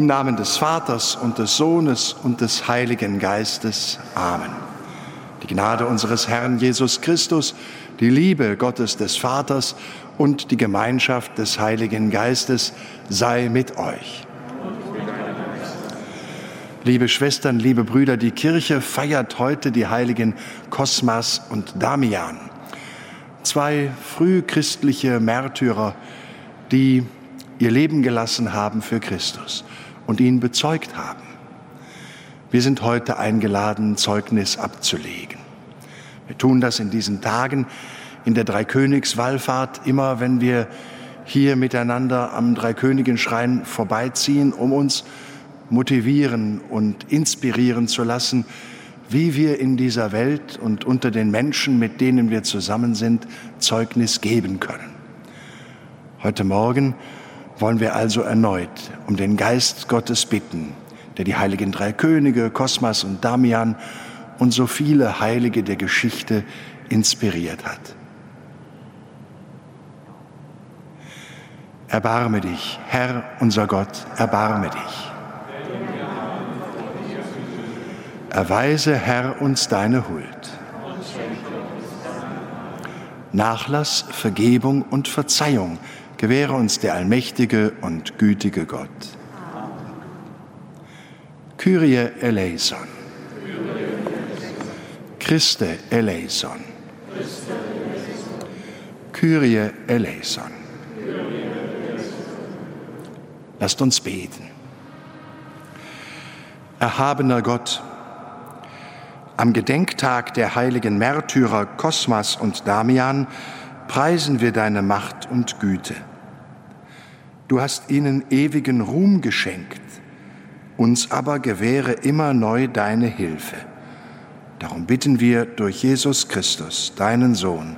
Im Namen des Vaters und des Sohnes und des Heiligen Geistes. Amen. Die Gnade unseres Herrn Jesus Christus, die Liebe Gottes des Vaters und die Gemeinschaft des Heiligen Geistes sei mit euch. Liebe Schwestern, liebe Brüder, die Kirche feiert heute die heiligen Kosmas und Damian, zwei frühchristliche Märtyrer, die ihr Leben gelassen haben für Christus und ihn bezeugt haben. Wir sind heute eingeladen, Zeugnis abzulegen. Wir tun das in diesen Tagen in der Dreikönigswallfahrt immer, wenn wir hier miteinander am Dreikönigenschrein vorbeiziehen, um uns motivieren und inspirieren zu lassen, wie wir in dieser Welt und unter den Menschen, mit denen wir zusammen sind, Zeugnis geben können. Heute Morgen wollen wir also erneut um den Geist Gottes bitten, der die heiligen drei Könige, Kosmas und Damian und so viele Heilige der Geschichte inspiriert hat. Erbarme dich, Herr unser Gott, erbarme dich. Erweise, Herr, uns deine Huld. Nachlass, Vergebung und Verzeihung gewähre uns der allmächtige und gütige Gott. Kyrie eleison. Christe eleison. Kyrie eleison. Lasst uns beten. Erhabener Gott, am Gedenktag der heiligen Märtyrer Kosmas und Damian preisen wir deine Macht und Güte. Du hast ihnen ewigen Ruhm geschenkt, uns aber gewähre immer neu deine Hilfe. Darum bitten wir durch Jesus Christus, deinen Sohn,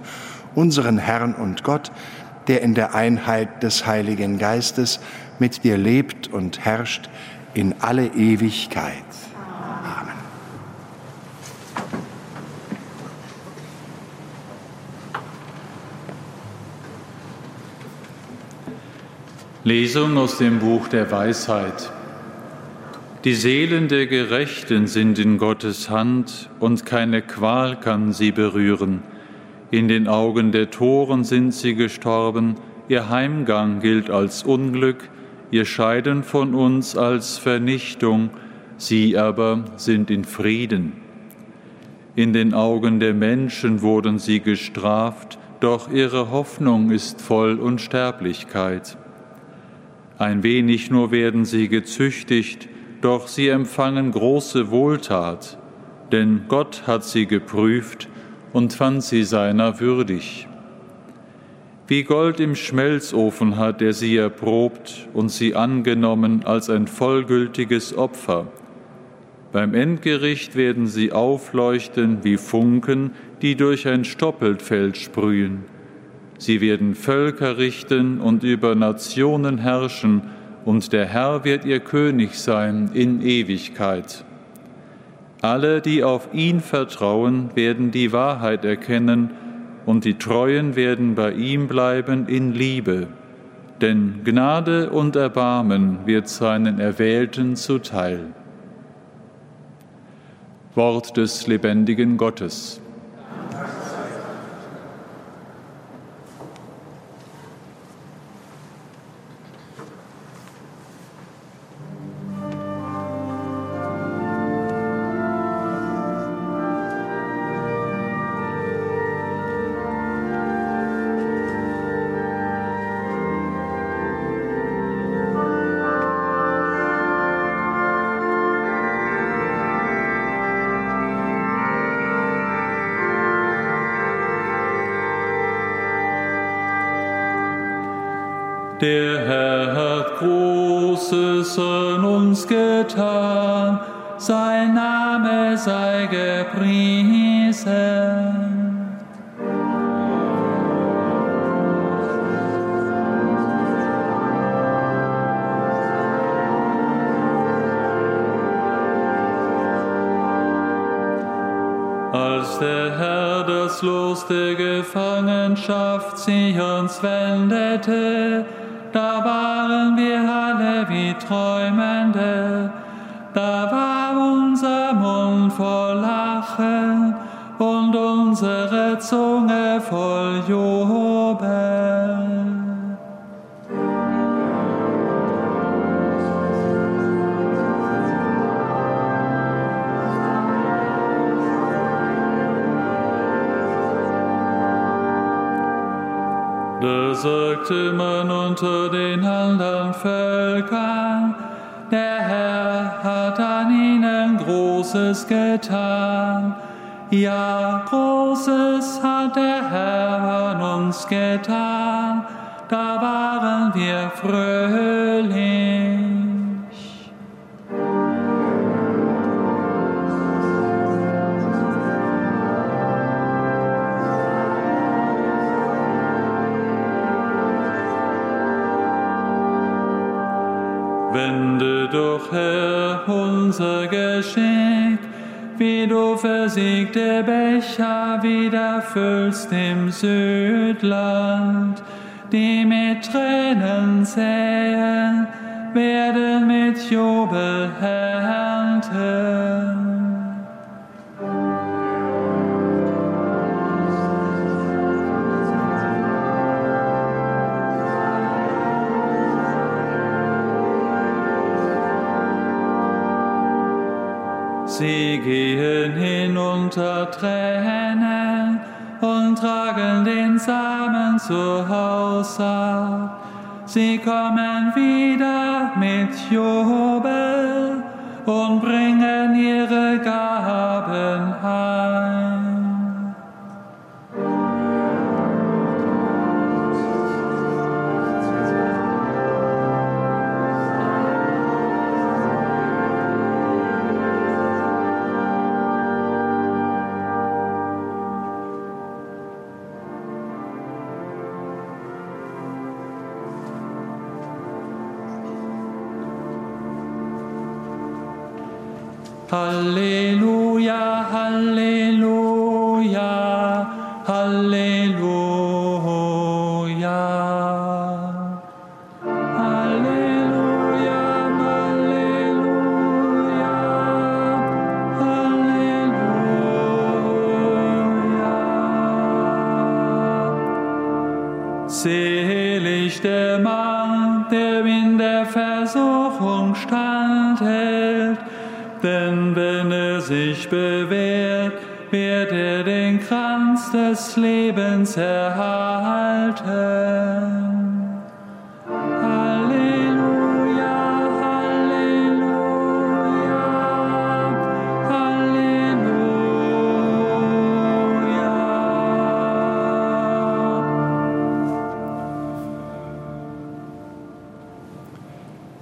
unseren Herrn und Gott, der in der Einheit des Heiligen Geistes mit dir lebt und herrscht in alle Ewigkeit. Lesung aus dem Buch der Weisheit. Die Seelen der Gerechten sind in Gottes Hand und keine Qual kann sie berühren. In den Augen der Toren sind sie gestorben, ihr Heimgang gilt als Unglück, ihr Scheiden von uns als Vernichtung, sie aber sind in Frieden. In den Augen der Menschen wurden sie gestraft, doch ihre Hoffnung ist voll Unsterblichkeit. Ein wenig nur werden sie gezüchtigt, doch sie empfangen große Wohltat, denn Gott hat sie geprüft und fand sie seiner würdig. Wie Gold im Schmelzofen hat er sie erprobt und sie angenommen als ein vollgültiges Opfer. Beim Endgericht werden sie aufleuchten wie Funken, die durch ein Stoppelfeld sprühen. Sie werden Völker richten und über Nationen herrschen, und der Herr wird ihr König sein in Ewigkeit. Alle, die auf ihn vertrauen, werden die Wahrheit erkennen, und die Treuen werden bei ihm bleiben in Liebe. Denn Gnade und Erbarmen wird seinen Erwählten zuteil. Wort des lebendigen Gottes. Der Herr hat Großes an uns getan, sein Name sei gepriesen. Als der Herr das Los der Gefangenschaft sich uns wendete, Träumende, da war unser Mund voll Lachen und unsere Zunge voll Jubel. Da sagte man unter den anderen Völkern, Großes getan. Ja, Großes hat der Herr an uns getan, da waren wir fröhlich. Wende doch, Herr, unser Geschick, wie du versiegte Becher wieder füllst im Südland, die mit Tränen säen, werden mit Jubel ernten. Unter Tränen und tragen den Samen zu Haus ab. Sie kommen wieder mit Jubel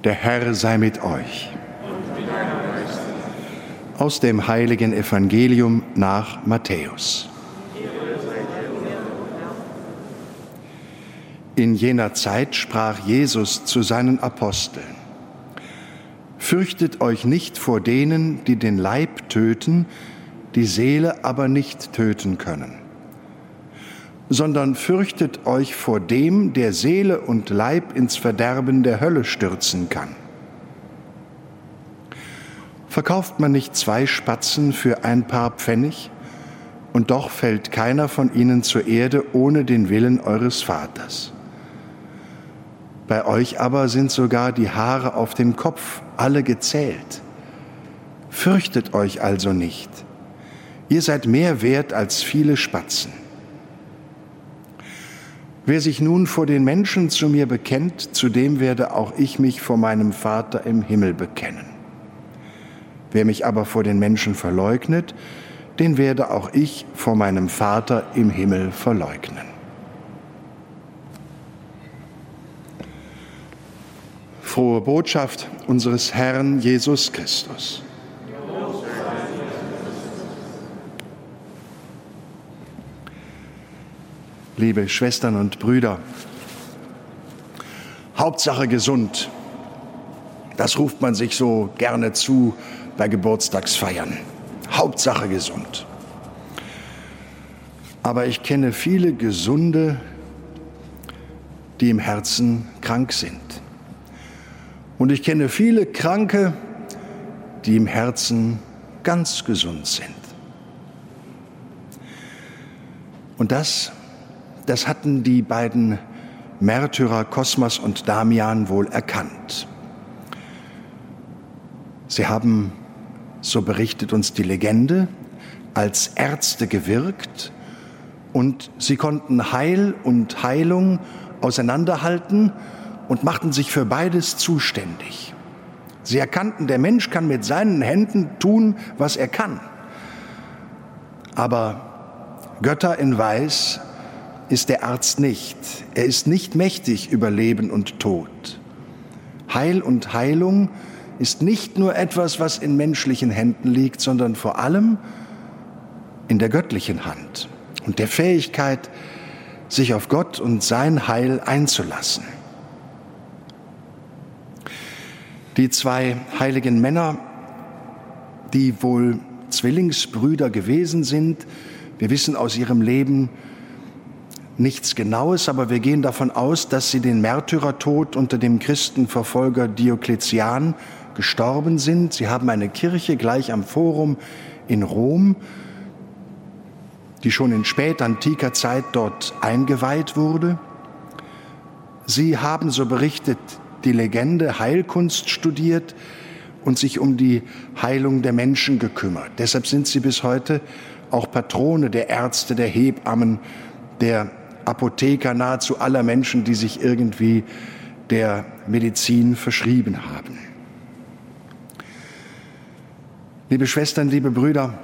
Der Herr sei mit euch. Aus dem heiligen Evangelium nach Matthäus. In jener Zeit sprach Jesus zu seinen Aposteln, Fürchtet euch nicht vor denen, die den Leib töten, die Seele aber nicht töten können, sondern fürchtet euch vor dem, der Seele und Leib ins Verderben der Hölle stürzen kann. Verkauft man nicht zwei Spatzen für ein paar Pfennig? Und doch fällt keiner von ihnen zur Erde ohne den Willen eures Vaters. Bei euch aber sind sogar die Haare auf dem Kopf alle gezählt. Fürchtet euch also nicht. Ihr seid mehr wert als viele Spatzen. Wer sich nun vor den Menschen zu mir bekennt, zu dem werde auch ich mich vor meinem Vater im Himmel bekennen. Wer mich aber vor den Menschen verleugnet, den werde auch ich vor meinem Vater im Himmel verleugnen. Frohe Botschaft unseres Herrn Jesus Christus. Liebe Schwestern und Brüder, Hauptsache gesund, das ruft man sich so gerne zu bei Geburtstagsfeiern. Hauptsache gesund. Aber ich kenne viele Gesunde, die im Herzen krank sind. Und ich kenne viele Kranke, die im Herzen ganz gesund sind. Und das, das hatten die beiden Märtyrer Kosmas und Damian wohl erkannt. Sie haben, so berichtet uns die Legende, als Ärzte gewirkt und sie konnten Heil und Heilung auseinanderhalten und machten sich für beides zuständig. Sie erkannten, der Mensch kann mit seinen Händen tun, was er kann. Aber Götter in Weiß ist der Arzt nicht. Er ist nicht mächtig über Leben und Tod. Heil und Heilung ist nicht nur etwas, was in menschlichen Händen liegt, sondern vor allem in der göttlichen Hand und der Fähigkeit, sich auf Gott und sein Heil einzulassen. Die zwei heiligen Männer, die wohl Zwillingsbrüder gewesen sind, wir wissen aus ihrem Leben nichts Genaues, aber wir gehen davon aus, dass sie den Märtyrertod unter dem Christenverfolger Diokletian gestorben sind. Sie haben eine Kirche gleich am Forum in Rom, die schon in spätantiker Zeit dort eingeweiht wurde. Sie haben, so berichtet die Legende, Heilkunst studiert und sich um die Heilung der Menschen gekümmert. Deshalb sind sie bis heute auch Patrone der Ärzte, der Hebammen, der Apotheker, nahezu aller Menschen, die sich irgendwie der Medizin verschrieben haben. Liebe Schwestern, liebe Brüder,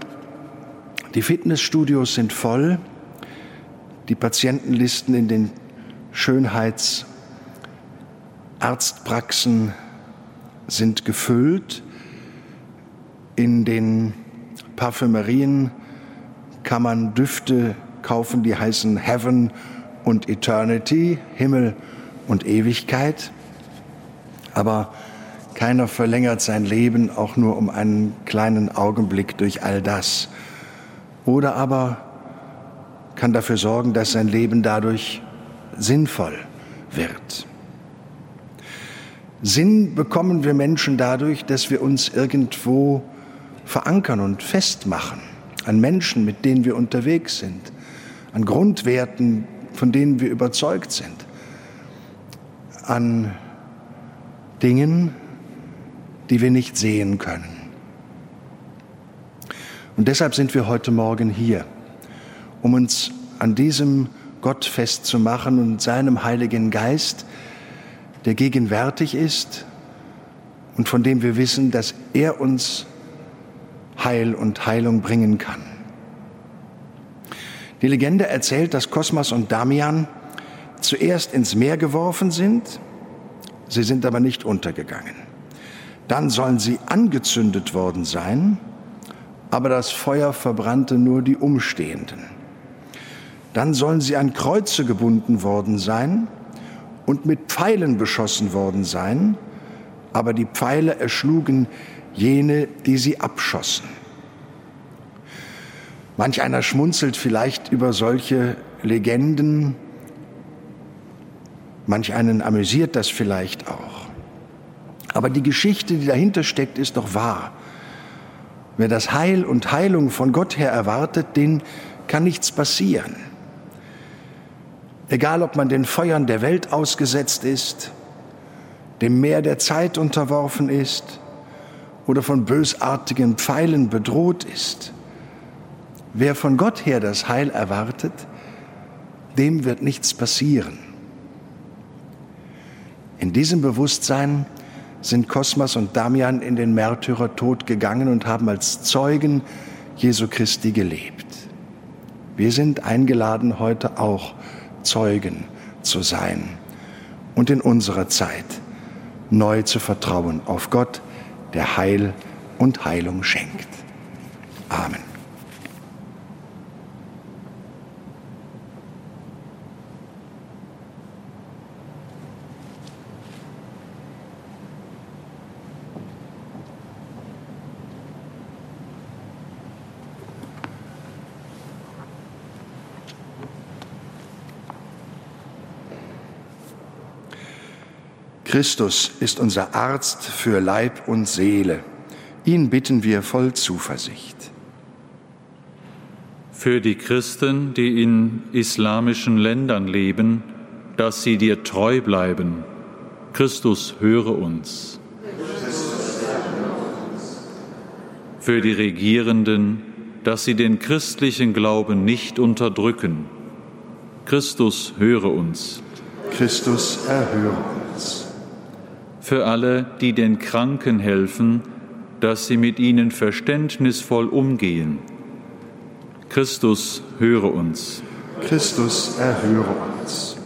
die Fitnessstudios sind voll, die Patientenlisten in den Schönheitsarztpraxen sind gefüllt, in den Parfümerien kann man Düfte kaufen, die heißen Heaven und Eternity, Himmel und Ewigkeit. Aber keiner verlängert sein Leben auch nur um einen kleinen Augenblick durch all das. Oder aber kann dafür sorgen, dass sein Leben dadurch sinnvoll wird. Sinn bekommen wir Menschen dadurch, dass wir uns irgendwo verankern und festmachen an Menschen, mit denen wir unterwegs sind, an Grundwerten, von denen wir überzeugt sind, an Dingen, die wir nicht sehen können. Und deshalb sind wir heute Morgen hier, um uns an diesem Gott festzumachen und seinem Heiligen Geist, der gegenwärtig ist und von dem wir wissen, dass er uns Heil und Heilung bringen kann. Die Legende erzählt, dass Kosmas und Damian zuerst ins Meer geworfen sind, sie sind aber nicht untergegangen. Dann sollen sie angezündet worden sein, aber das Feuer verbrannte nur die Umstehenden. Dann sollen sie an Kreuze gebunden worden sein und mit Pfeilen beschossen worden sein, aber die Pfeile erschlugen jene, die sie abschossen. Manch einer schmunzelt vielleicht über solche Legenden, manch einen amüsiert das vielleicht auch. Aber die Geschichte, die dahinter steckt, ist doch wahr. Wer das Heil und Heilung von Gott her erwartet, den kann nichts passieren. Egal, ob man den Feuern der Welt ausgesetzt ist, dem Meer der Zeit unterworfen ist, oder von bösartigen Pfeilen bedroht ist. Wer von Gott her das Heil erwartet, dem wird nichts passieren. In diesem Bewusstsein sind Kosmas und Damian in den Märtyrertod gegangen und haben als Zeugen Jesu Christi gelebt. Wir sind eingeladen, heute auch Zeugen zu sein und in unserer Zeit neu zu vertrauen auf Gott, der Heil und Heilung schenkt. Amen. Christus ist unser Arzt für Leib und Seele. Ihn bitten wir voll Zuversicht. Für die Christen, die in islamischen Ländern leben, dass sie dir treu bleiben. Christus höre uns. Für die Regierenden, dass sie den christlichen Glauben nicht unterdrücken. Christus höre uns. Christus erhöre uns. Für alle, die den Kranken helfen, dass sie mit ihnen verständnisvoll umgehen. Christus höre uns. Christus erhöre uns.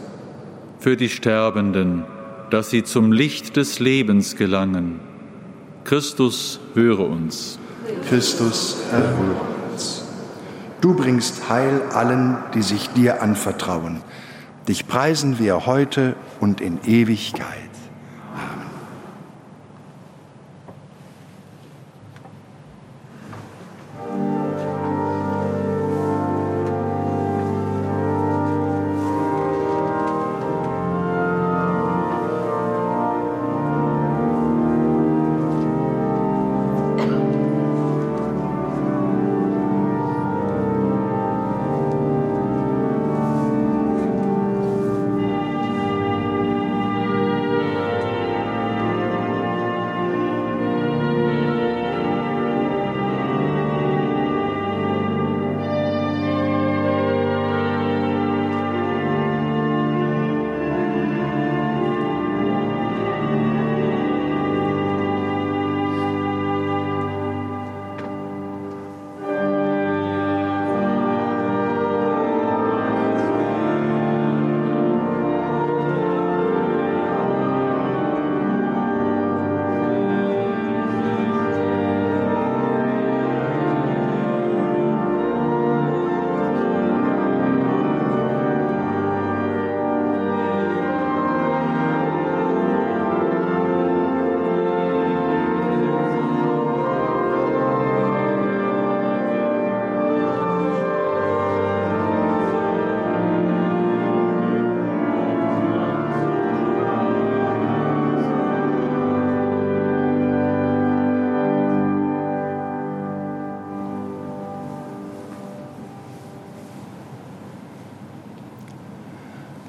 Für die Sterbenden, dass sie zum Licht des Lebens gelangen. Christus höre uns. Christus erhöre uns. Du bringst Heil allen, die sich dir anvertrauen. Dich preisen wir heute und in Ewigkeit.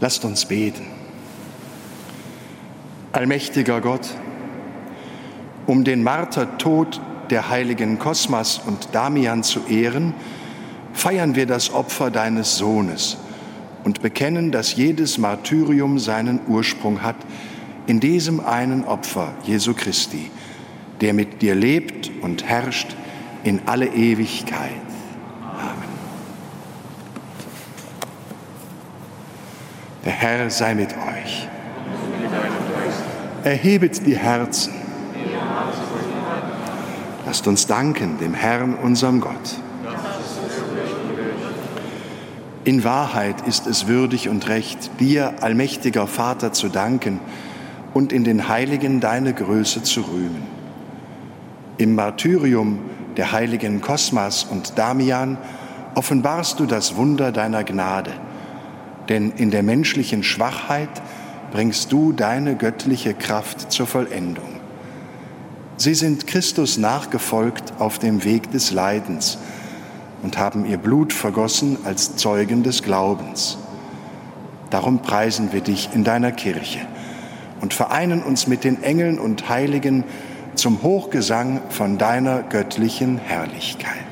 Lasst uns beten. Allmächtiger Gott, um den Martertod der heiligen Kosmas und Damian zu ehren, feiern wir das Opfer deines Sohnes und bekennen, dass jedes Martyrium seinen Ursprung hat in diesem einen Opfer Jesu Christi, der mit dir lebt und herrscht in alle Ewigkeit. Herr sei mit euch. Erhebet die Herzen. Lasst uns danken dem Herrn, unserem Gott. In Wahrheit ist es würdig und recht, dir, allmächtiger Vater, zu danken und in den Heiligen deine Größe zu rühmen. Im Martyrium der heiligen Kosmas und Damian offenbarst du das Wunder deiner Gnade – denn in der menschlichen Schwachheit bringst du deine göttliche Kraft zur Vollendung. Sie sind Christus nachgefolgt auf dem Weg des Leidens und haben ihr Blut vergossen als Zeugen des Glaubens. Darum preisen wir dich in deiner Kirche und vereinen uns mit den Engeln und Heiligen zum Hochgesang von deiner göttlichen Herrlichkeit.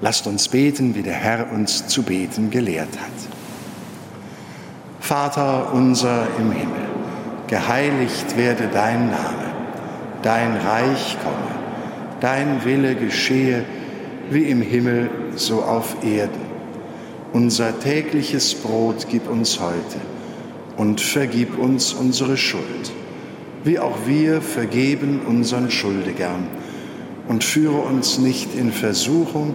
Lasst uns beten, wie der Herr uns zu beten gelehrt hat. Vater unser im Himmel, geheiligt werde dein Name, dein Reich komme, dein Wille geschehe, wie im Himmel so auf Erden. Unser tägliches Brot gib uns heute und vergib uns unsere Schuld, wie auch wir vergeben unseren Schuldigern. Und führe uns nicht in Versuchung,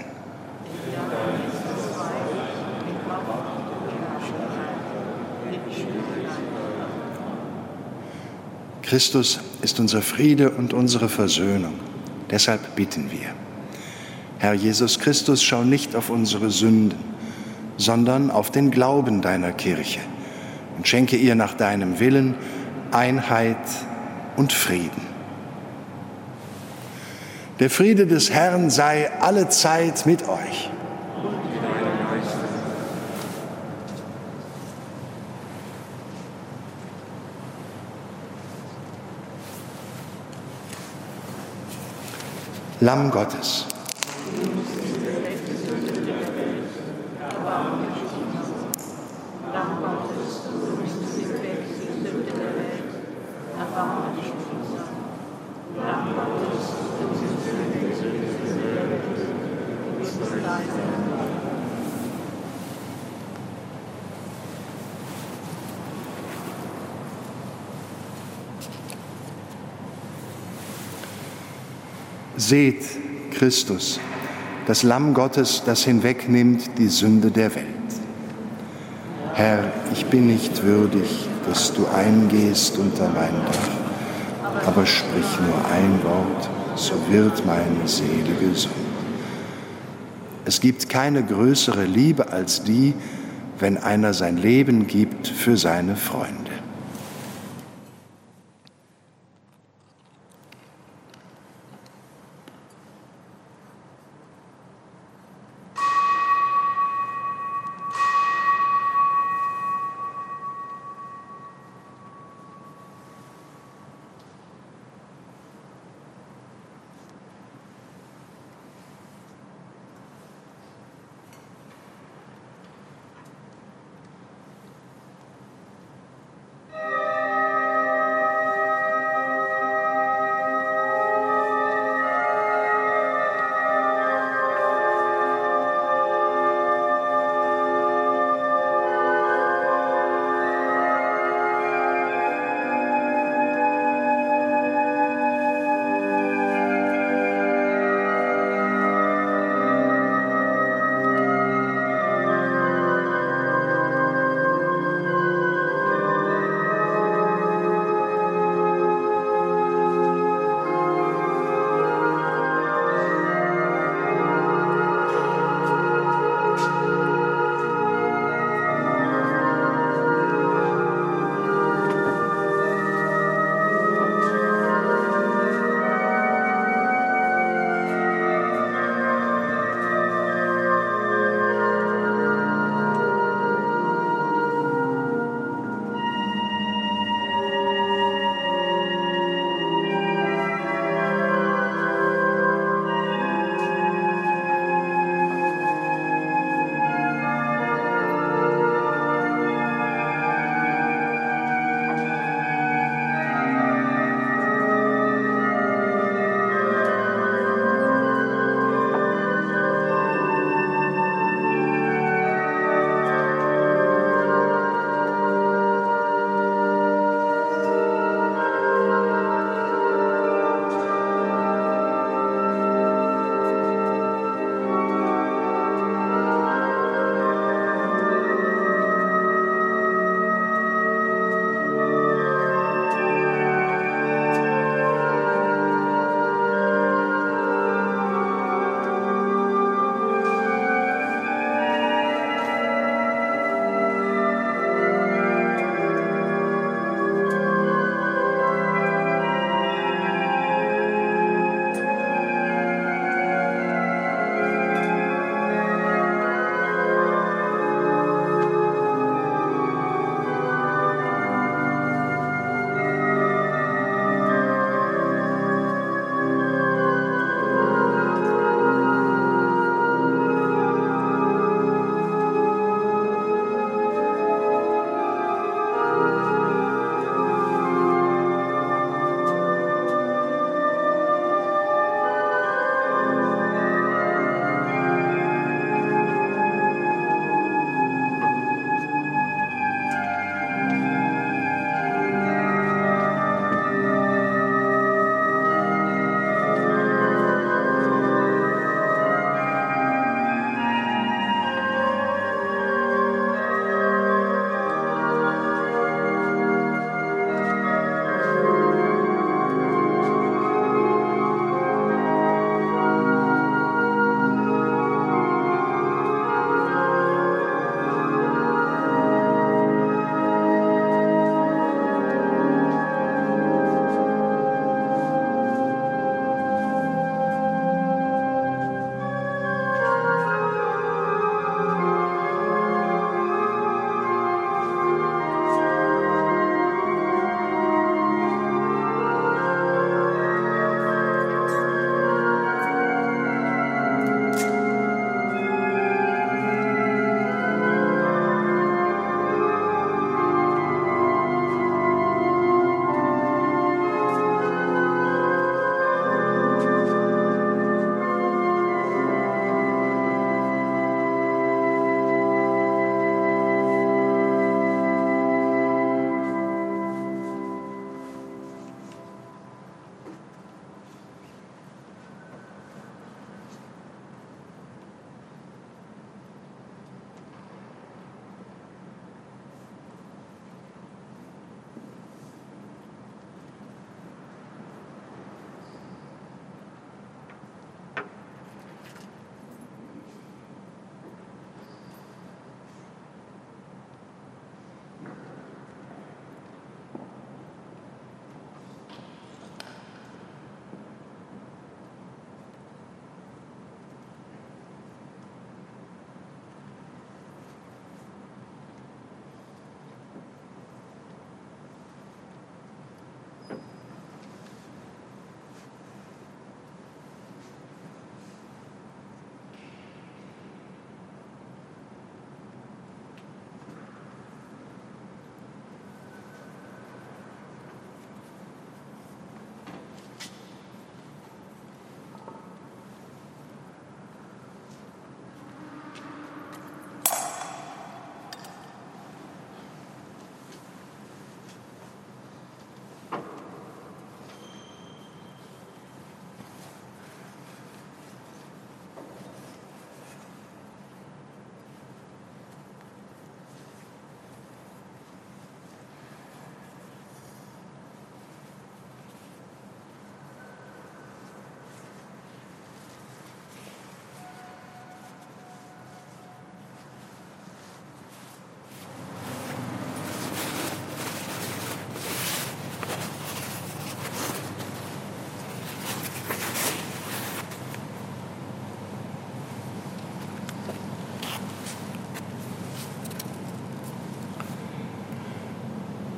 Christus ist unser Friede und unsere Versöhnung. Deshalb bitten wir. Herr Jesus Christus, schau nicht auf unsere Sünden, sondern auf den Glauben deiner Kirche und schenke ihr nach deinem Willen Einheit und Frieden. Der Friede des Herrn sei alle Zeit mit euch. Lamm Gottes. Seht Christus, das Lamm Gottes, das hinwegnimmt die Sünde der Welt. Herr, ich bin nicht würdig, dass du eingehst unter mein Dach, aber sprich nur ein Wort, so wird meine Seele gesund. Es gibt keine größere Liebe als die, wenn einer sein Leben gibt für seine Freunde.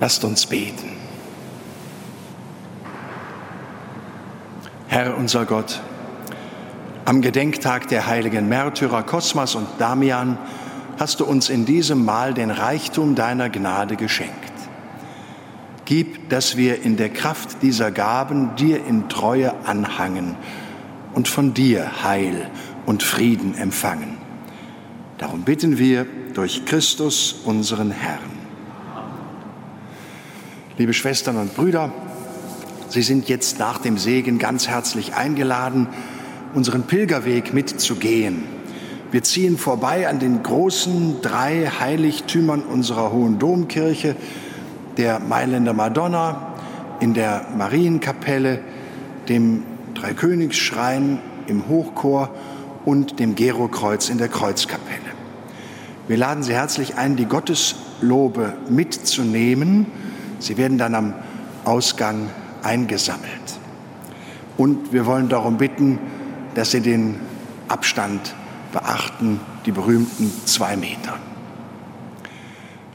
Lasst uns beten. Herr unser Gott, am Gedenktag der heiligen Märtyrer Kosmas und Damian hast du uns in diesem Mahl den Reichtum deiner Gnade geschenkt. Gib, dass wir in der Kraft dieser Gaben dir in Treue anhangen und von dir Heil und Frieden empfangen. Darum bitten wir durch Christus, unseren Herrn. Liebe Schwestern und Brüder, Sie sind jetzt nach dem Segen ganz herzlich eingeladen, unseren Pilgerweg mitzugehen. Wir ziehen vorbei an den großen drei Heiligtümern unserer Hohen Domkirche, der Mailänder Madonna, in der Marienkapelle, dem Dreikönigsschrein im Hochchor und dem Gerokreuz in der Kreuzkapelle. Wir laden Sie herzlich ein, die Gotteslobe mitzunehmen. Sie werden dann am Ausgang eingesammelt. Und wir wollen darum bitten, dass Sie den Abstand beachten, die berühmten zwei Meter.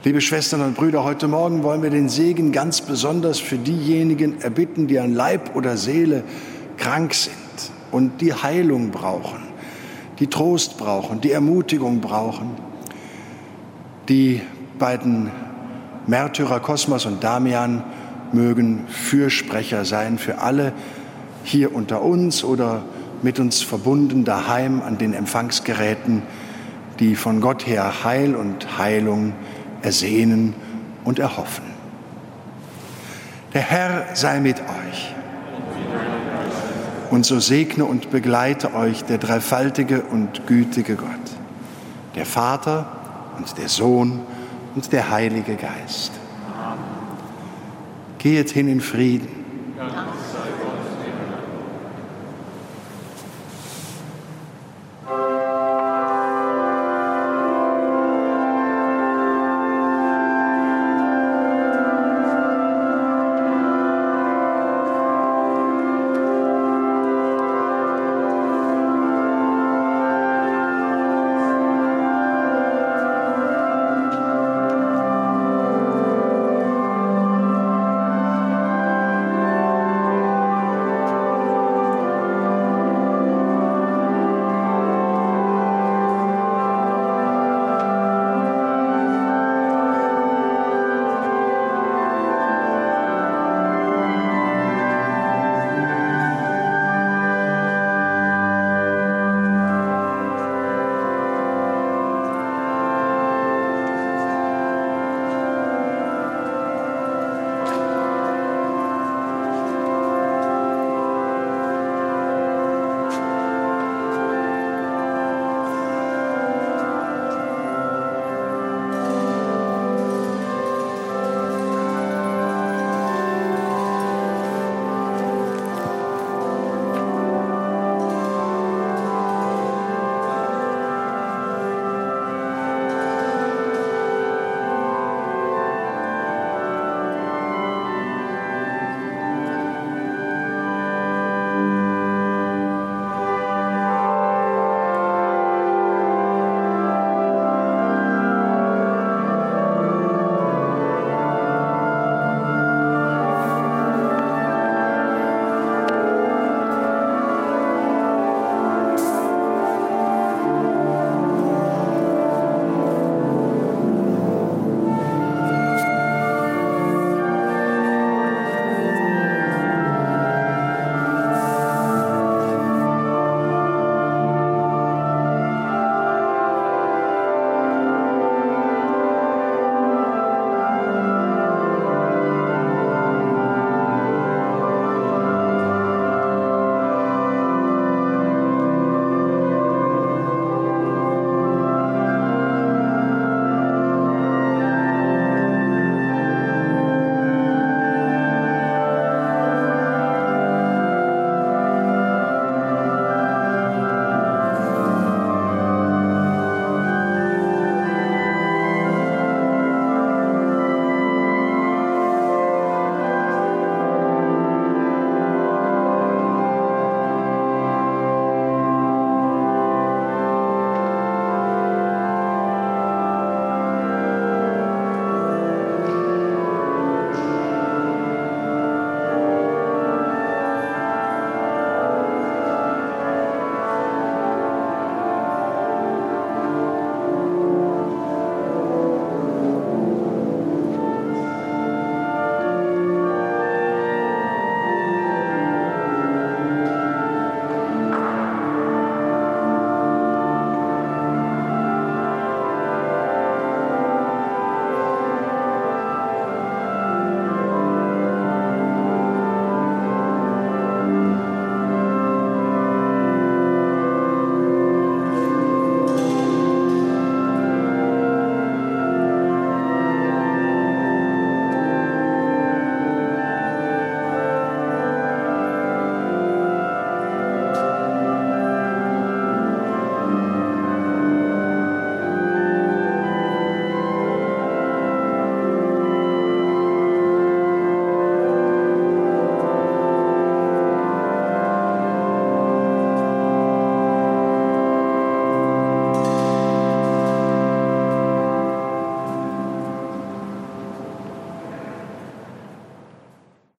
Liebe Schwestern und Brüder, heute Morgen wollen wir den Segen ganz besonders für diejenigen erbitten, die an Leib oder Seele krank sind und die Heilung brauchen, die Trost brauchen, die Ermutigung brauchen. Die beiden Märtyrer Kosmas und Damian mögen Fürsprecher sein für alle hier unter uns oder mit uns verbunden daheim an den Empfangsgeräten, die von Gott her Heil und Heilung ersehnen und erhoffen. Der Herr sei mit euch. Und so segne und begleite euch der dreifaltige und gütige Gott, der Vater und der Sohn und der Heilige Geist. Geht hin in Frieden. Ja.